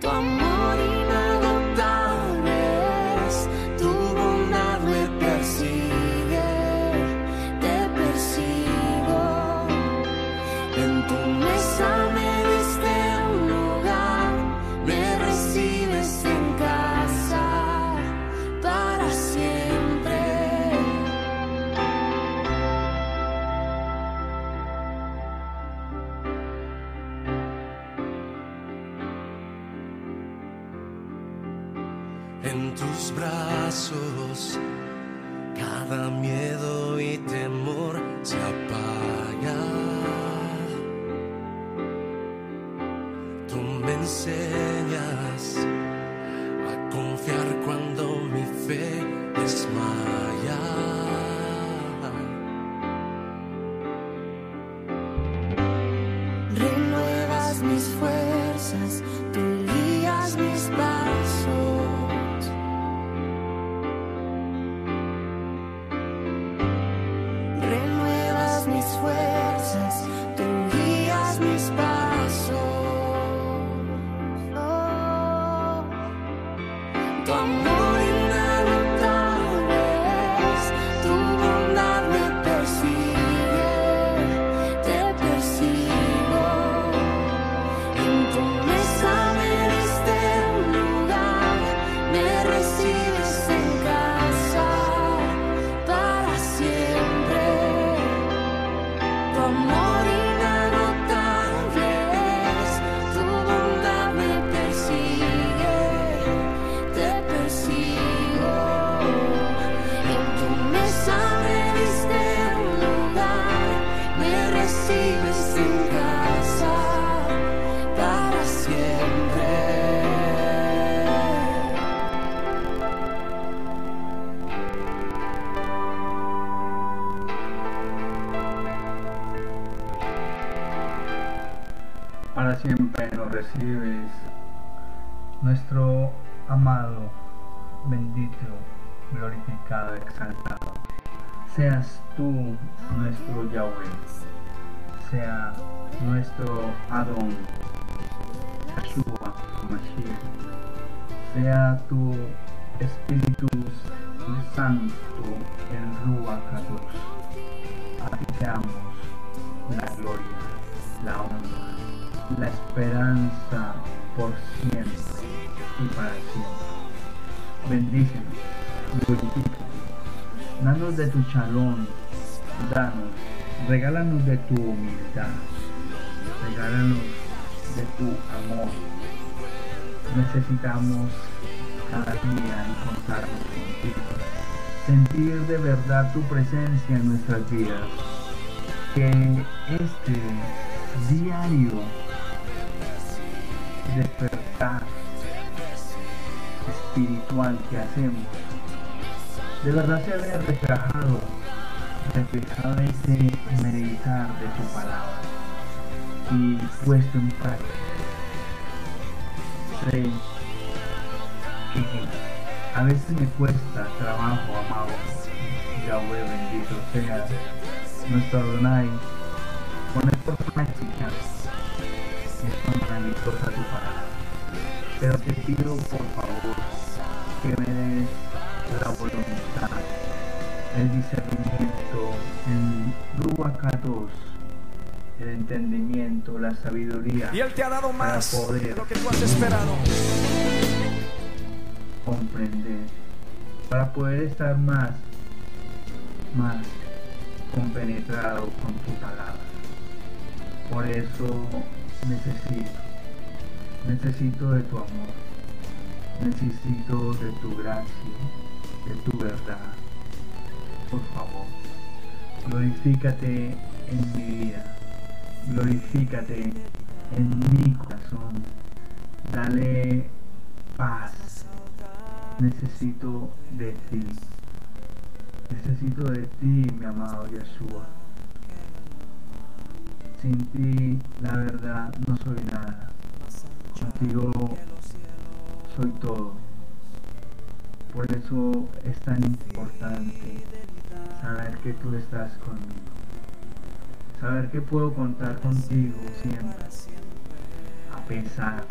tu amor glorificado, exaltado. Seas tú nuestro Yahweh, sea nuestro Adón, Yeshua, Mashiach, sea tu Espíritu Santo, Ruach Kadosh. A ti te damos la gloria, la honra, la esperanza por siempre y para siempre. Bendícenos, danos de tu chalón, danos, regálanos de tu humildad, regálanos de tu amor. Necesitamos cada día encontrarnos contigo, sentir de verdad tu presencia en nuestras vidas, que este diario despertar espiritual que hacemos de verdad se ve reflejado reflejado ese meditar de tu palabra. Y puesto en práctica. Sé que a veces me cuesta trabajo amado. Yahweh bendito sea nuestro Adonai. Poner por práctica esta maravillosa tu palabra. Pero te pido por favor que me des la voluntad, el discernimiento, el Ruacados, el entendimiento, la sabiduría Y Él te ha dado más poder de lo que tú has esperado. comprender, para poder estar más, más compenetrado con tu palabra. Por eso necesito, necesito de tu amor, necesito de tu gracia, de tu verdad. Por favor, glorifícate en mi vida, glorifícate en mi corazón, dale paz. Necesito de ti, necesito de ti, mi amado Yeshua. Sin ti, la verdad, no soy nada. Contigo soy todo. Por eso es tan importante saber que tú estás conmigo. Saber que puedo contar contigo siempre. A pesar,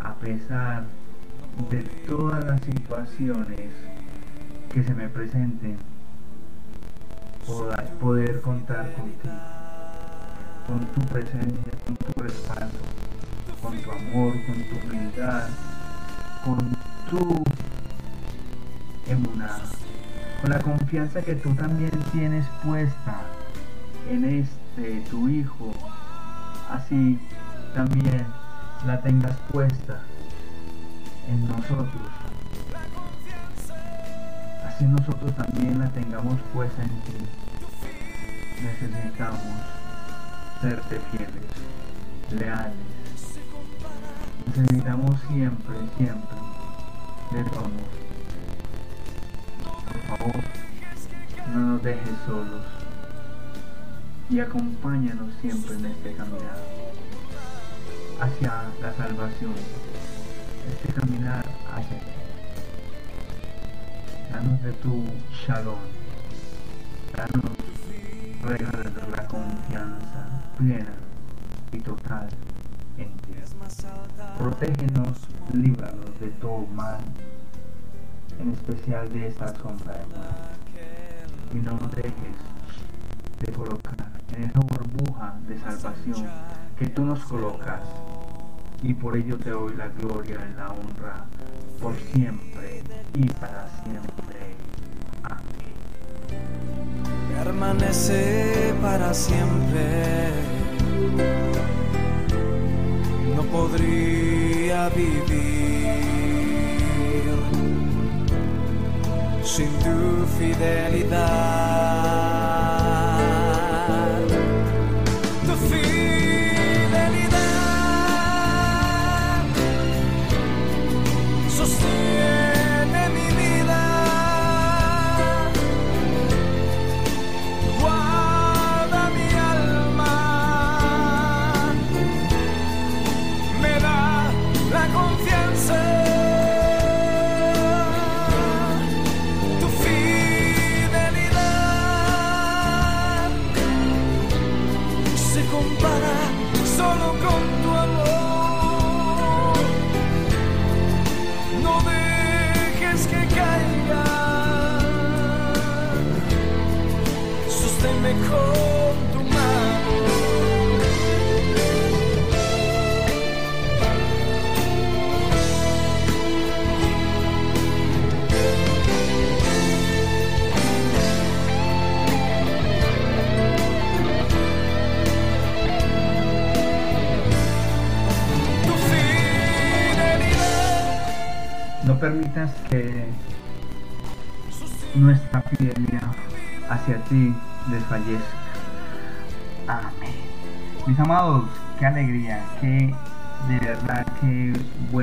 a pesar de todas las situaciones que se me presenten, poder, poder contar contigo, con tu presencia, con tu respaldo, con tu amor, con tu humildad, con tu emunada, con la confianza que tú también tienes puesta en este tu hijo, así también la tengas puesta en nosotros. Así nosotros también la tengamos puesta en ti. Necesitamos serte fieles, leales. Necesitamos siempre, siempre de. Por favor, no nos dejes solos y acompáñanos siempre en este caminar hacia la salvación, este caminar hacia ti. Danos de tu shalom, danos, regalos la confianza plena y total en ti. Protégenos, líbranos de todo mal, en especial de esta sombra mal. Y no dejes de colocar en esa burbuja de salvación que tú nos colocas. Y por ello te doy la gloria y la honra por siempre y para siempre. Amén. permanece para siempre. No podría vivir sin tu fidelidad.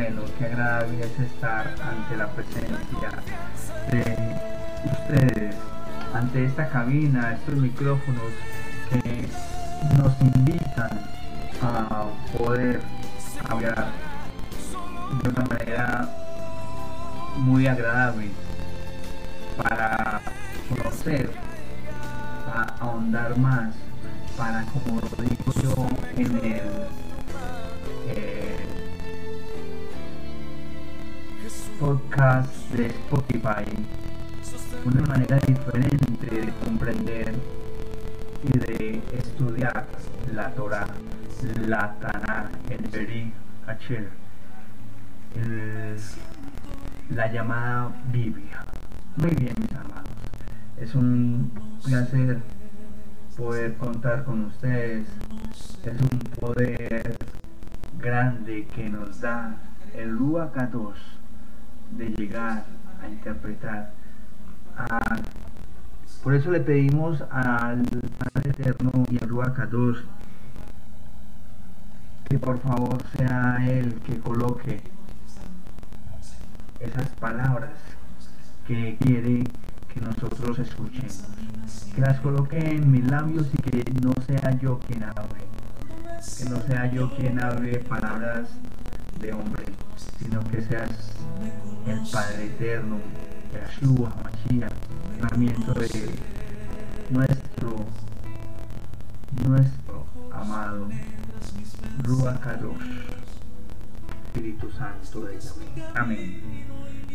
Bueno, qué agradable es estar ante la presencia de ustedes, ante esta cabina, estos micrófonos que nos invitan a poder hablar de una manera muy agradable para conocer, para ahondar más, para, como lo digo yo en el podcast de Spotify, una manera diferente de comprender y de estudiar la Torah, la Tanakh, el Beri Hacher, el- la llamada Biblia. Muy bien, mis amados. Es un placer poder contar con ustedes. Es un poder grande que nos da el Ruach Kadosh de llegar a interpretar. a- por eso le pedimos al Padre Eterno y al Ruach Kadosh que por favor sea Él que coloque esas palabras que quiere que nosotros escuchemos. Que las coloque en mis labios y que no sea yo quien hable. Que no sea yo quien hable palabras de hombre, sino que seas el Padre Eterno, Yahshua, Mashiach, herramienta de nuestro, nuestro amado Ruach Kadosh. Espíritu Santo de Yahweh. Amén.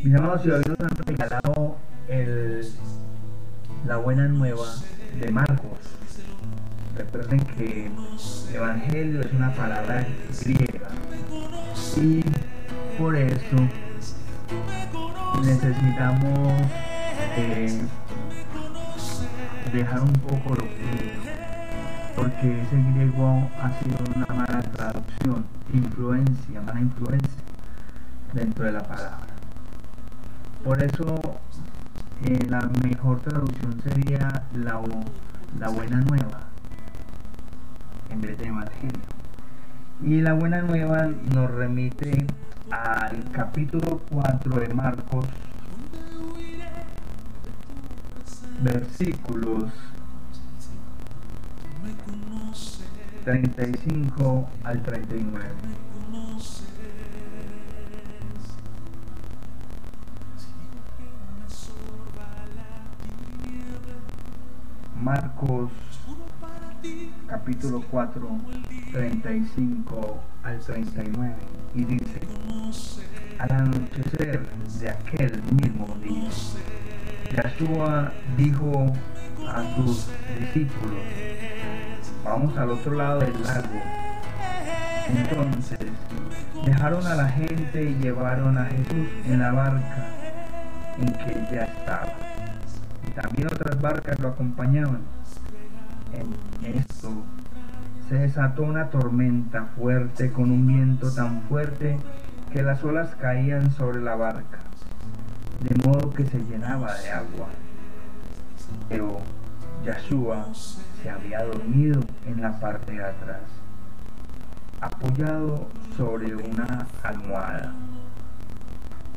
Mis amados, si hoy nos han regalado el, la buena nueva de Marcos. Recuerden que Evangelio es una palabra griega y por eso necesitamos eh, dejar un poco lo que porque ese griego ha sido una mala traducción, influencia, mala influencia dentro de la palabra. Por eso eh, la mejor traducción sería la, la buena nueva en vez de evangelio. Y la buena nueva nos remite al capítulo 4 de Marcos, versículos 35 al 39. Marcos capítulo 4, 35 al 39 y dice, al anochecer de aquel mismo día, Yahshua dijo a sus discípulos, vamos al otro lado del lago. Entonces dejaron a la gente y llevaron a Jesús en la barca en que ya estaba. Y también otras barcas lo acompañaban. En esto se desató una tormenta fuerte con un viento tan fuerte que las olas caían sobre la barca, de modo que se llenaba de agua. Pero Yahshua se había dormido en la parte de atrás, apoyado sobre una almohada.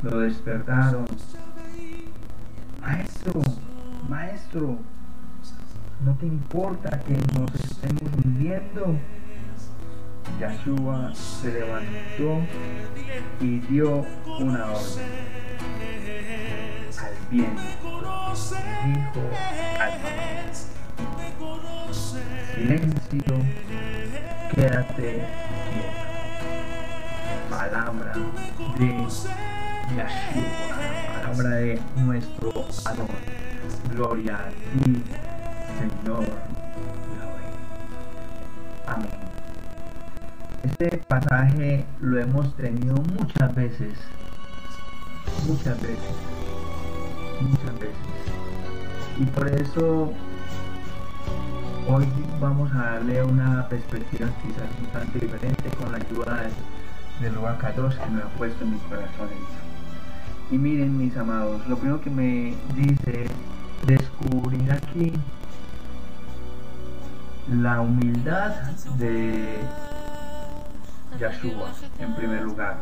Lo despertaron. Maestro, maestro, ¿no te importa que nos estemos hundiendo? Yahshua se levantó y dio una orden al y dijo al silencio, quédate quieto. Palabra de Yahshua, palabra de nuestro Adón. Gloria a ti, Señor. Amén. Este pasaje lo hemos tenido muchas veces, muchas veces, muchas veces. Y por eso hoy vamos a darle una perspectiva quizás un tanto diferente con la ayuda del Ruacados que me ha puesto en mi corazón. Y miren mis amados, lo primero que me dice es descubrir aquí la humildad de Yahshua en primer lugar.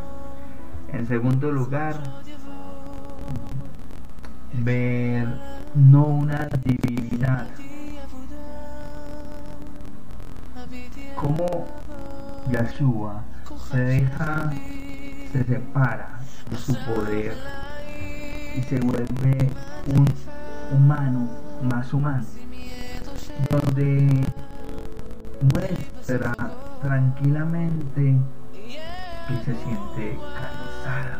En segundo lugar, ver no una divinidad. Como Yahshua se deja, se separa de su poder y se vuelve un humano más humano, donde muestra tranquilamente que se siente cansada,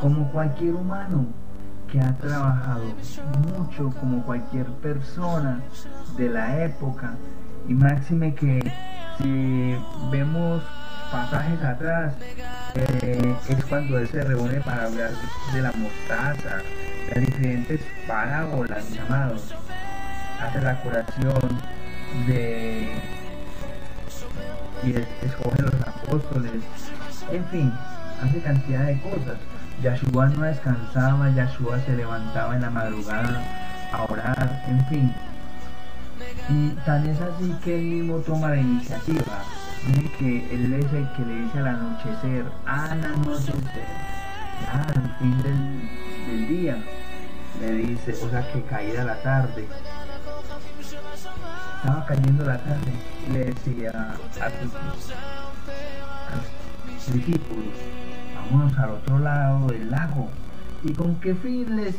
como cualquier humano que ha trabajado mucho, como cualquier persona de la época, y máxime que si vemos pasajes atrás, eh, es cuando él se reúne para hablar de la mostaza, de diferentes parábolas, llamados, hace la curación de y escoge los apóstoles, en fin, hace cantidad de cosas. Yahshua no descansaba, Yahshua se levantaba en la madrugada a orar, en fin. Y tan es así que él mismo toma la iniciativa. Miren que él es el que le dice al anochecer, al anochecer, al fin del, del día, le dice, o sea que caída la tarde, estaba cayendo la tarde, le decía a sus, discípulos, vámonos al otro lado del lago. ¿Y con qué fin les,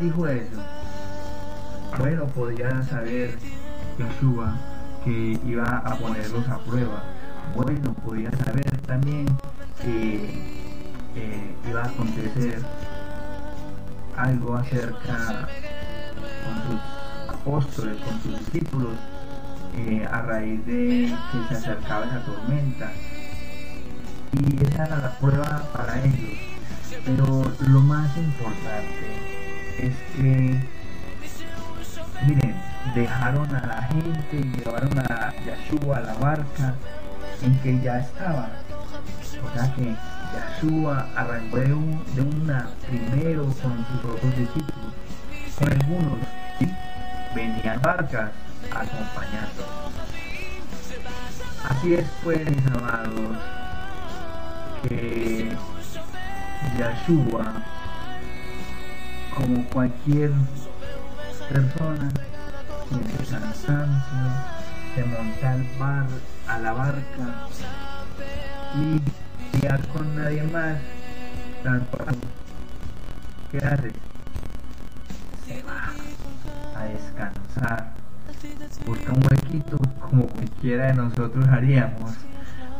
dijo eso? Bueno, podía saber Yeshua que iba a ponerlos a prueba. Bueno, podía saber también que eh, iba a acontecer algo acerca con sus apóstoles, con sus discípulos, eh, a raíz de que se acercaba esa tormenta. Y esa era la prueba para ellos. Pero lo más importante es que, miren, dejaron a la gente y llevaron a Yahshua a la barca en que ya estaba. O sea que Yahshua arrancó de, un- de una primero con sus otros discípulos, con algunos, venían barcas acompañando. Así es pues, mis amados, que Yahshua, como cualquier persona, siente cansancio, se monta al bar, a la barca y guiar con nadie más, transportado. ¿Qué hace? Se va a descansar, busca un huequito como cualquiera de nosotros haríamos,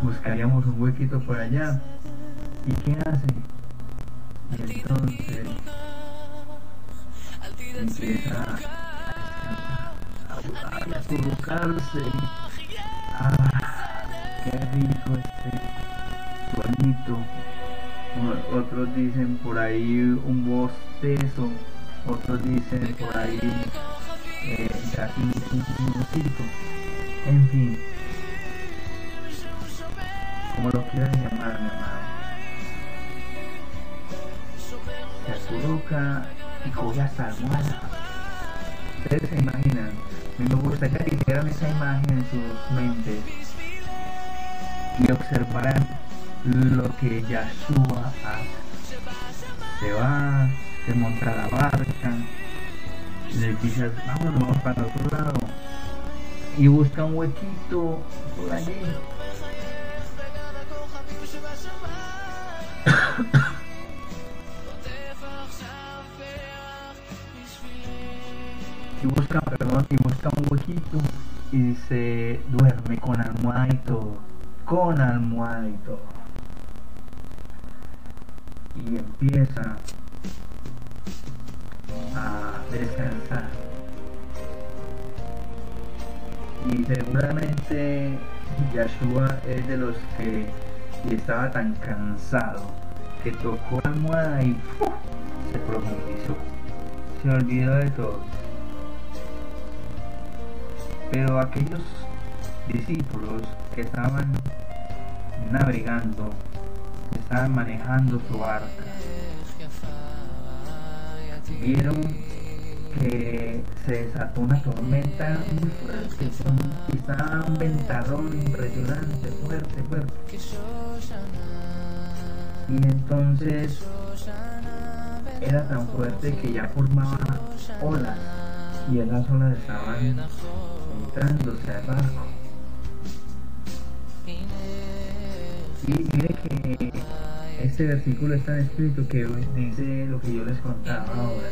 buscaríamos un huequito por allá. ¿Y qué hace? Y entonces empieza a a, a acurrucarse. Ah, qué rico este sueñito. O- Otros dicen por ahí un bostezo, otros dicen por ahí eh. En fin, como lo quieran llamar, mi amado. Se y coge hasta almohada. Ustedes se imaginan, me gustaría que hicieran esa imagen en sus mentes y observaran lo que Yahshua hace. Se va, se monta la barca, le dice, vámonos, vamos para otro lado. Y busca un huequito por allí. y busca, perdón, y busca un huequito y se duerme con almohada y todo, con almohada. Y empieza a descansar. Y seguramente Yahshua es de los que estaba tan cansado que tocó la almohada y se profundizó. Se olvidó de todo. Pero aquellos discípulos que estaban navegando, que estaban manejando su barca, vieron que se desató una tormenta muy fuerte, quizá un ventadón impresionante, fuerte, fuerte. Y entonces era tan fuerte que ya formaba olas y esas olas estaban entrándose al barco. Y mire que este versículo es tan escrito que dice lo que yo les contaba ahora.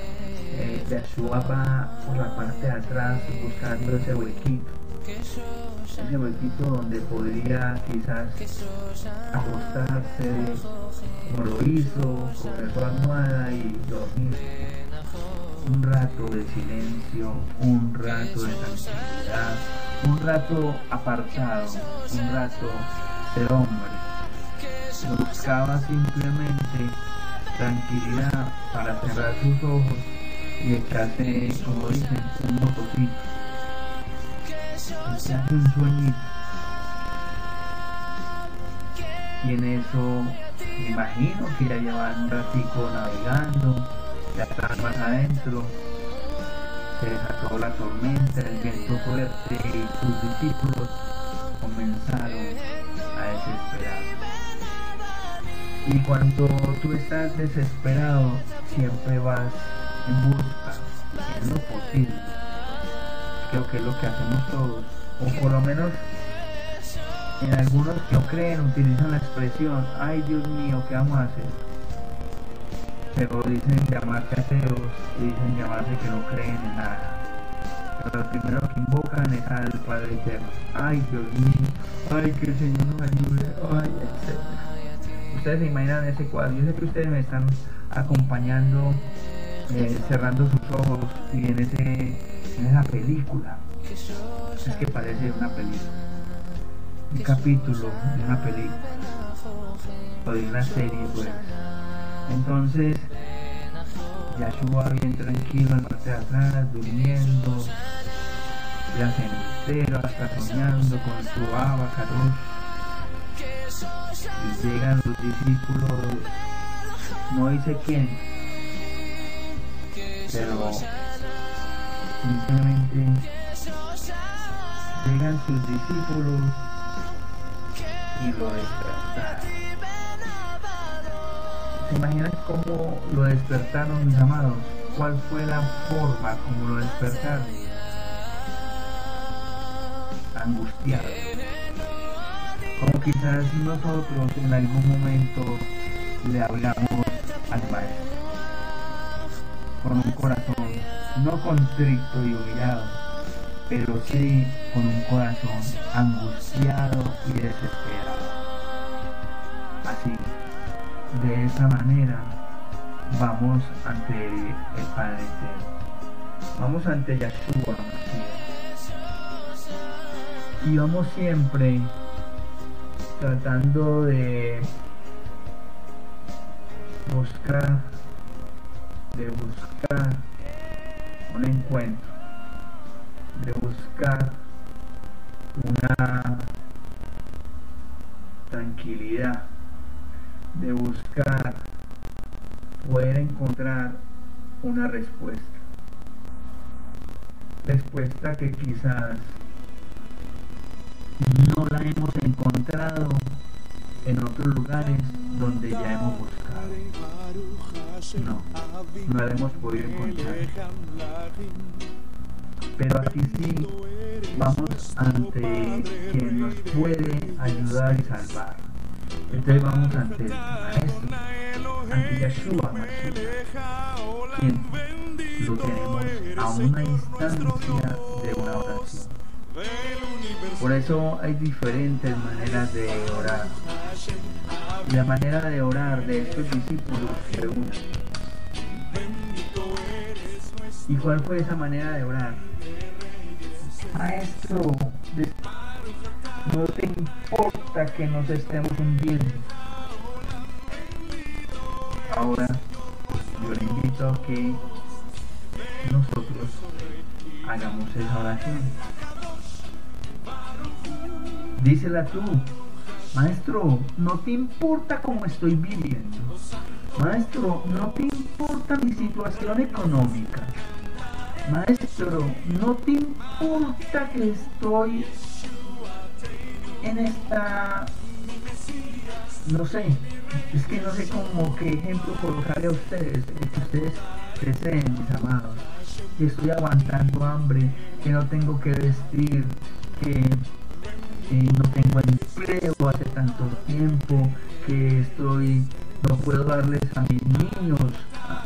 Eh, Yahshua va por la parte de atrás buscando ese huequito. Ese huequito donde podría quizás acostarse como lo hizo, coger su almohada y dormir. Un rato de silencio, un rato de tranquilidad, un rato apartado, un rato ser hombre. Buscaba simplemente tranquilidad para cerrar sus ojos y echarse, como dicen, un motocito. Echarse un sueñito. Y en eso me imagino que ya llevan un ratico navegando, ya estaban más adentro, se desató la tormenta, el viento fuerte y sus discípulos comenzaron a desesperar. Y cuando tú estás desesperado, siempre vas en busca, en lo posible. Creo que es lo que hacemos todos, o por lo menos en algunos que no creen utilizan la expresión, ay Dios mío, ¿qué vamos a hacer? Pero dicen llamarse ateos y dicen llamarse que no creen en nada. Pero lo primero que invocan es al Padre Eterno. Ay Dios mío, ay que el Señor nos ayude, ay etc. ustedes se imaginan ese cuadro. Yo sé que ustedes me están acompañando, eh, cerrando sus ojos y en, ese, en esa película. Es que parece una película. Un capítulo de una película. O de una serie, pues. Entonces, Yahshua bien tranquilo en parte de atrás, durmiendo, ya se entero, hasta soñando con su abacaros. Y llegan los discípulos, no dice quién, pero simplemente llegan sus discípulos y lo despertaron. ¿Se cómo lo despertaron mis amados? ¿Cuál fue la forma como lo despertaron? Angustiado. Como quizás nosotros en algún momento le hablamos al maestro. Con un corazón no contrito y humillado, pero sí con un corazón angustiado y desesperado. Así de esa manera vamos ante el Padre. Vamos ante Yahshua Y vamos siempre tratando de buscar, de buscar un encuentro, de buscar una tranquilidad de buscar poder encontrar una respuesta. Respuesta que quizás no la hemos encontrado en otros lugares donde ya hemos buscado. No, no la hemos podido encontrar. Pero aquí sí vamos ante quien nos puede ayudar y salvar. Entonces vamos ante el Maestro, ante Yeshua quien lo tenemos a una instancia de una oración. Por eso hay diferentes maneras de orar. Y la manera de orar de estos discípulos fue una. ¿Y cuál fue esa manera de orar? Maestro, no te importa que nos estemos hundiendo. Ahora, yo le invito a que nosotros hagamos esa oración. Dísela tú, maestro, no te importa cómo estoy viviendo. Maestro, no te importa mi situación económica. Maestro, no te importa que estoy en esta, no sé, es que no sé cómo qué ejemplo colocarle a ustedes, que ustedes deseen, mis amados, que estoy aguantando hambre, que no tengo que vestir, que no tengo empleo hace tanto tiempo, que estoy, no puedo darles a mis niños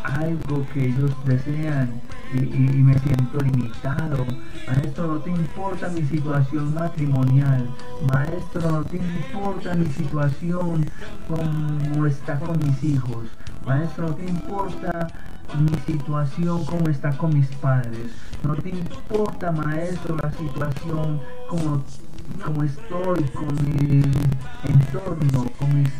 algo que ellos desean, y, me siento limitado. Maestro, no te importa mi situación matrimonial. Maestro, no te importa mi situación como está con mis hijos. Maestro, no te importa mi situación como está con mis padres. No te importa, maestro, la situación como, como estoy con mi entorno, con mis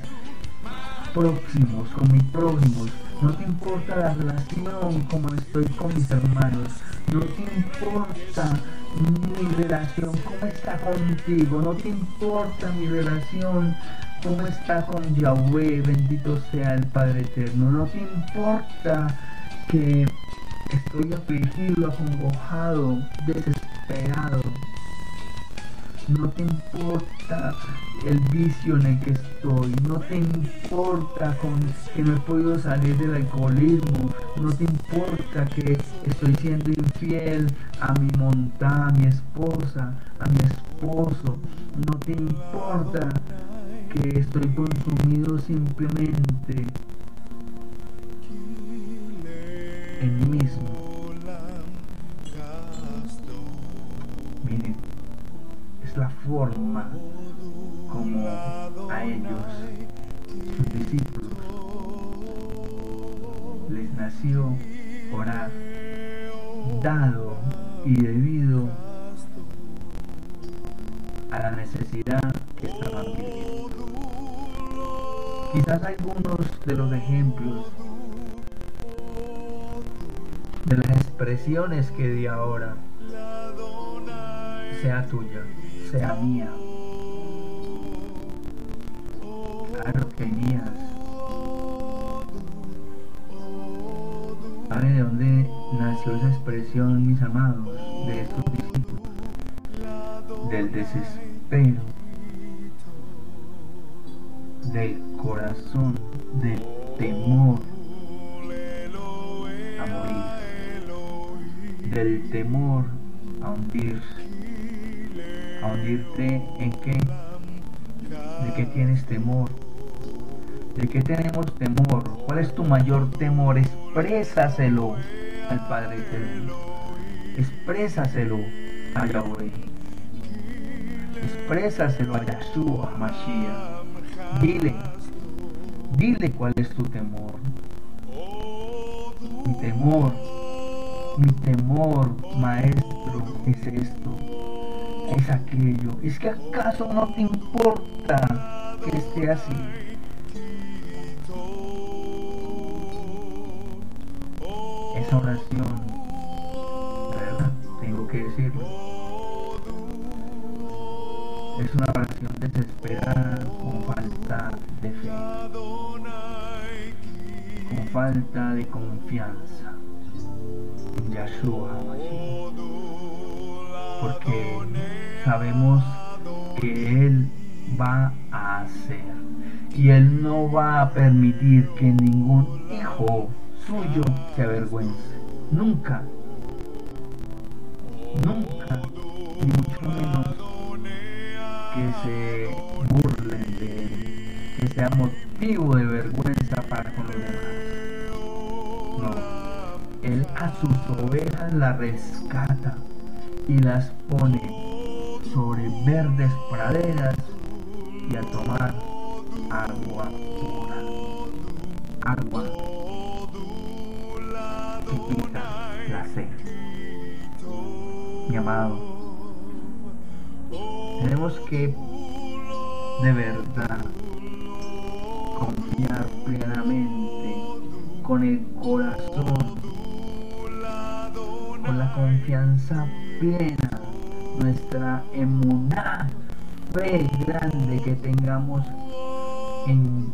próximos, con mis prójimos. No te importa la relación como estoy con mis hermanos. No te importa mi relación cómo está contigo. No te importa mi relación cómo está con Yahweh. Bendito sea el Padre Eterno. No te importa que estoy afligido, acongojado, desesperado. No te importa el vicio en el que estoy. No te importa que no he podido salir del alcoholismo. No te importa que estoy siendo infiel a mi montada, a mi esposa, a mi esposo. No te importa que estoy consumido simplemente en mí mismo. La forma como a ellos sus discípulos les nació orar, dado y debido a la necesidad que estaban viviendo. Quizás algunos de los ejemplos de las expresiones que di ahora sea tuya, sea mía. Claro que mías. ¿Sabe de dónde nació esa expresión, mis amados, de estos discípulos? Del desespero, del corazón, del temor a morir, del temor a hundirse, a en qué, de qué tienes temor, de qué tenemos temor, cuál es tu mayor temor, exprésaselo al Padre Eterno, exprésaselo a Yahweh, exprésaselo a Yahshua Mashiach, dile, dile cuál es tu temor, mi temor, mi temor, maestro, es esto, es aquello. Es que acaso no te importa que esté así. Esa oración, ¿verdad? Tengo que decirlo. Es una oración desesperada con falta de fe, con falta de confianza en Yahshua. Porque sabemos que Él va a hacer y Él no va a permitir que ningún hijo suyo se avergüence. Nunca. Nunca. Ni mucho menos que se burlen de Él. Que sea motivo de vergüenza para con los demás. No. Él a sus ovejas las rescata y las pone sobre verdes praderas y a tomar agua pura. Agua que quita la sed. Mi amado, tenemos que de verdad confiar plenamente con el corazón, con la confianza plena, nuestra emuná, fe grande que tengamos en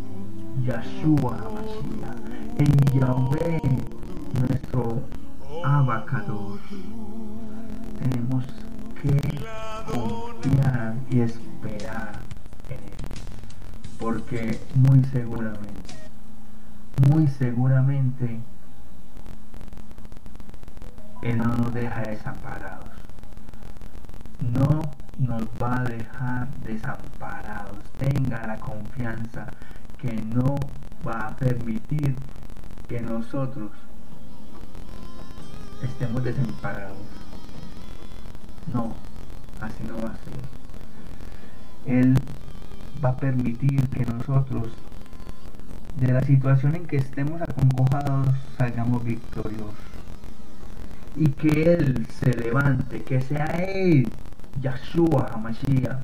Yahshua en Yahweh, nuestro abacador. Tenemos que confiar y esperar en Él, porque muy seguramente, muy seguramente, Él no nos deja desamparados. No nos va a dejar desamparados. Tenga la confianza que no va a permitir que nosotros estemos desamparados. No, así no va a ser. Él va a permitir que nosotros de la situación en que estemos acongojados salgamos victoriosos. Y que Él se levante, que sea Él, Yahshua Hamashiach,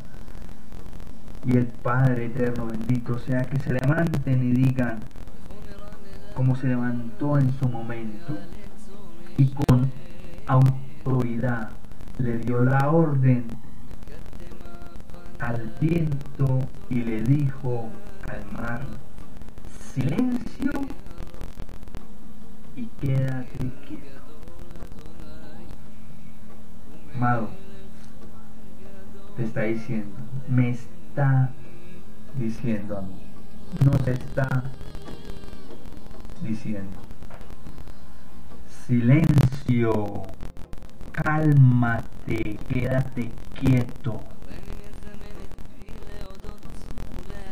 y el Padre Eterno bendito sea que se levanten y digan como se levantó en su momento y con autoridad le dio la orden al viento y le dijo al mar, silencio y quédate quieto. Amado, te está diciendo, me está diciendo a mí, nos está diciendo, silencio, cálmate, quédate quieto.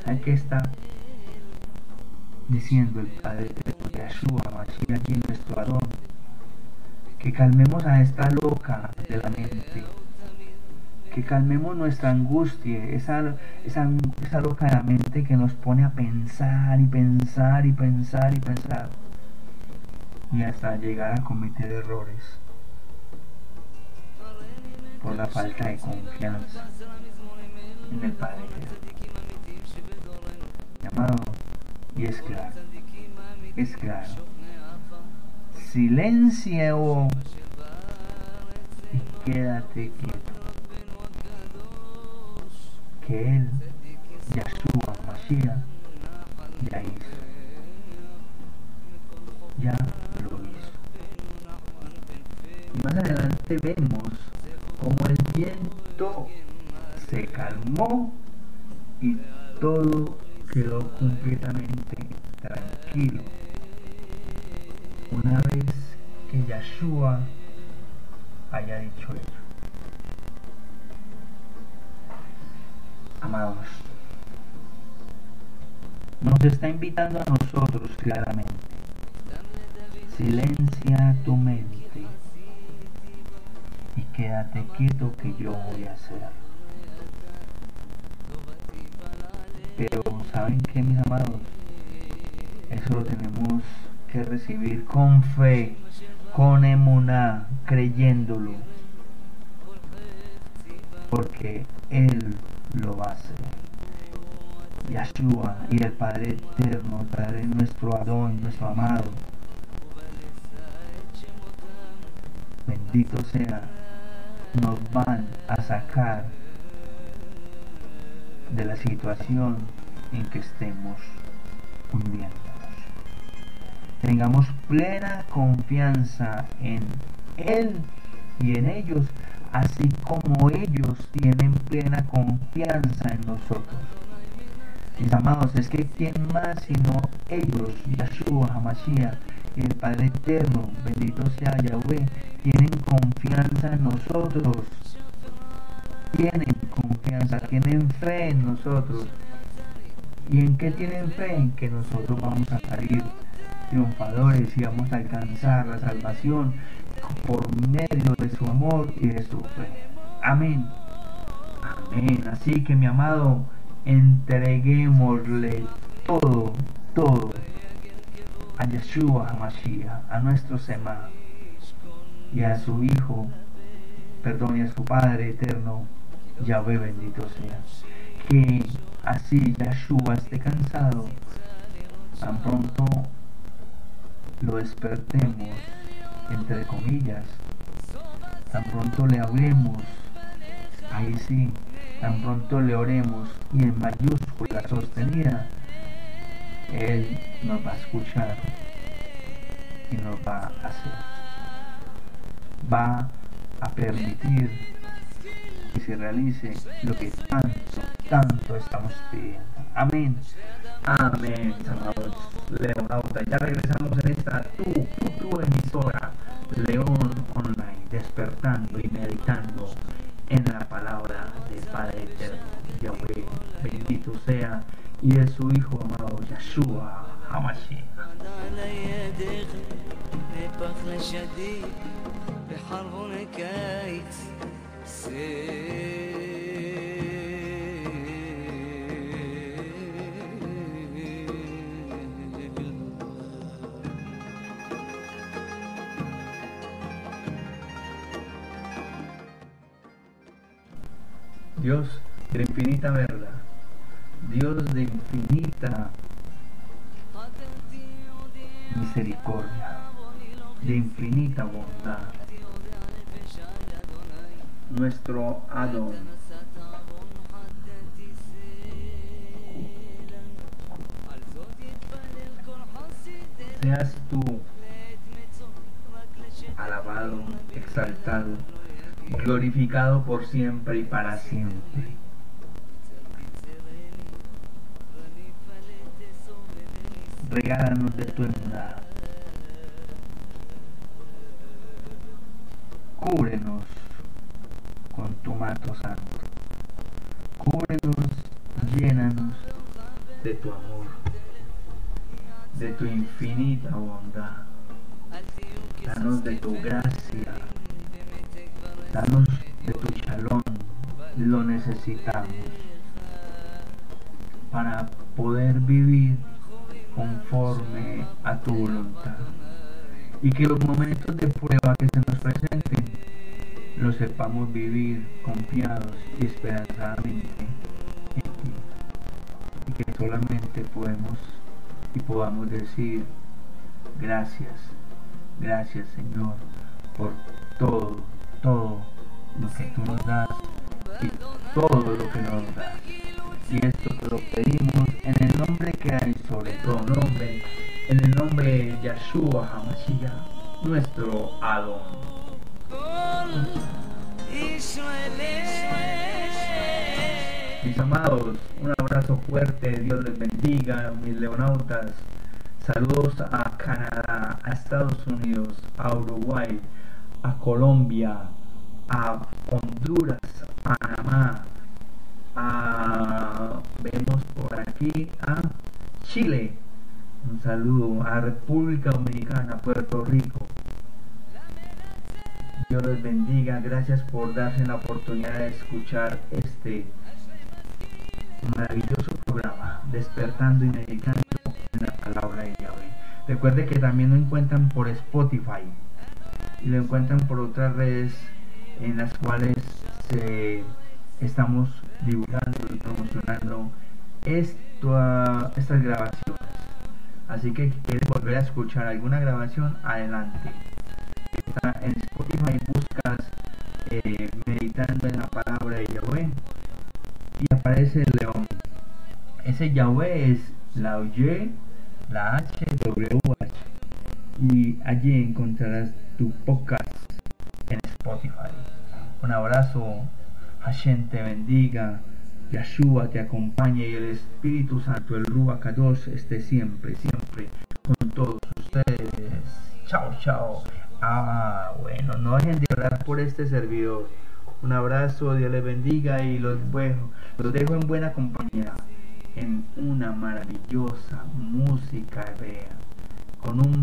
¿Sabe qué está diciendo el Padre de Yahshua Mashiach aquí nuestro Adón? Que calmemos a esta loca de la mente, que calmemos nuestra angustia, esa, esa, esa loca de la mente que nos pone a pensar y pensar y pensar y pensar y hasta llegar a cometer errores por la falta de confianza en el Padre. Llamado, y es claro, es claro. Silencio y quédate quieto. Que Él, Yahshua Mashiach, ya hizo. Ya lo hizo. Y más adelante vemos como el viento se calmó y todo quedó completamente tranquilo. Una vez que Yahshua haya dicho eso. Amados, nos está invitando a nosotros claramente. Silencia tu mente y quédate quieto que yo voy a hacer. Pero ¿saben qué mis amados? Eso lo tenemos que recibir con fe, con emuná, creyéndolo. Porque Él lo hacer. Yahshua y el Padre Eterno, el Padre nuestro Adón, nuestro amado. Bendito sea, nos van a sacar de la situación en que estemos hundiéndonos. Tengamos plena confianza en Él y en ellos, así como ellos tienen plena confianza en nosotros. Mis amados, es que ¿quién más sino ellos, Yahshua, Hamashiach, y el Padre Eterno, bendito sea Yahweh, tienen confianza en nosotros? Tienen confianza, tienen fe en nosotros. ¿Y en qué tienen fe? En que nosotros vamos a salir triunfadores y vamos a alcanzar la salvación por medio de su amor y de su fe. Amén. Amén. Así que mi amado, entreguémosle todo, todo a Yeshua HaMashiach, a nuestro Sema y a su Hijo, perdón, y a su Padre eterno, Yahweh bendito sea. Que así Yeshua esté cansado, tan pronto lo despertemos, entre comillas, tan pronto le hablemos, ahí sí, tan pronto le oremos y en mayúscula sostenida, Él nos va a escuchar y nos va a hacer. Va a permitir que se realice lo que tanto, tanto estamos pidiendo. Amén. Amén, amados leonautas. Ya regresamos en esta tu, tu, emisora, León Online, despertando y meditando en la palabra del Padre Eterno, Yahweh, bendito sea, y es su Hijo amado, Yeshua HaMashiach. Dios de infinita verdad, Dios de infinita misericordia, de infinita bondad. Nuestro Adón. Seas tú alabado, exaltado, glorificado por siempre y para siempre. Regálanos de tu emuná. Cúbrenos con tu manto santo. Cúbrenos, llénanos de tu amor, de tu infinita bondad. Danos de tu gracia, danos de tu shalom, lo necesitamos para poder vivir conforme a tu voluntad. Y que los momentos de prueba que se nos presenten los sepamos vivir confiados y esperanzadamente en ti. Y que solamente podemos y podamos decir gracias, gracias Señor por todo, todo lo que tú nos das y todo lo que nos das. Y esto te lo pedimos en el nombre que hay sobre todo nombre, en el nombre de Yahshua HaMashiach, nuestro Adón. Mis amados, un abrazo fuerte, Dios les bendiga, mis leonautas. Saludos a Canadá, a Estados Unidos, a Uruguay, a Colombia, a Honduras, a Panamá, a, vemos por aquí a Chile, un saludo a República Dominicana, Puerto Rico. Dios les bendiga, gracias por darse la oportunidad de escuchar este maravilloso programa, despertando y meditando en la palabra de Yahweh. Recuerde que también lo encuentran por Spotify y lo encuentran por otras redes en las cuales estamos divulgando y promocionando esto, estas grabaciones. Así que quieres volver a escuchar alguna grabación, adelante. Está en Spotify, buscas eh, meditando en la palabra de Yahweh y aparece el león. Ese Yahweh es la Y, la H, W, H. Y allí encontrarás tu podcast en Spotify. Un abrazo, Hashem te bendiga, Yahshua te acompañe y el Espíritu Santo, el Ruach Kadosh, esté siempre, siempre con todos ustedes. Chao, chao. Ah, bueno, no dejen de orar por este servidor. Un abrazo, Dios les bendiga y los, dejo, los dejo en buena compañía, en una maravillosa música hebrea, con un,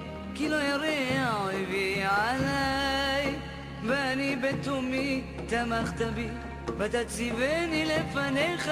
كيلو يريع ويبيع עליי ואני בתומי תמכת בי, ואתה ציווני לפניך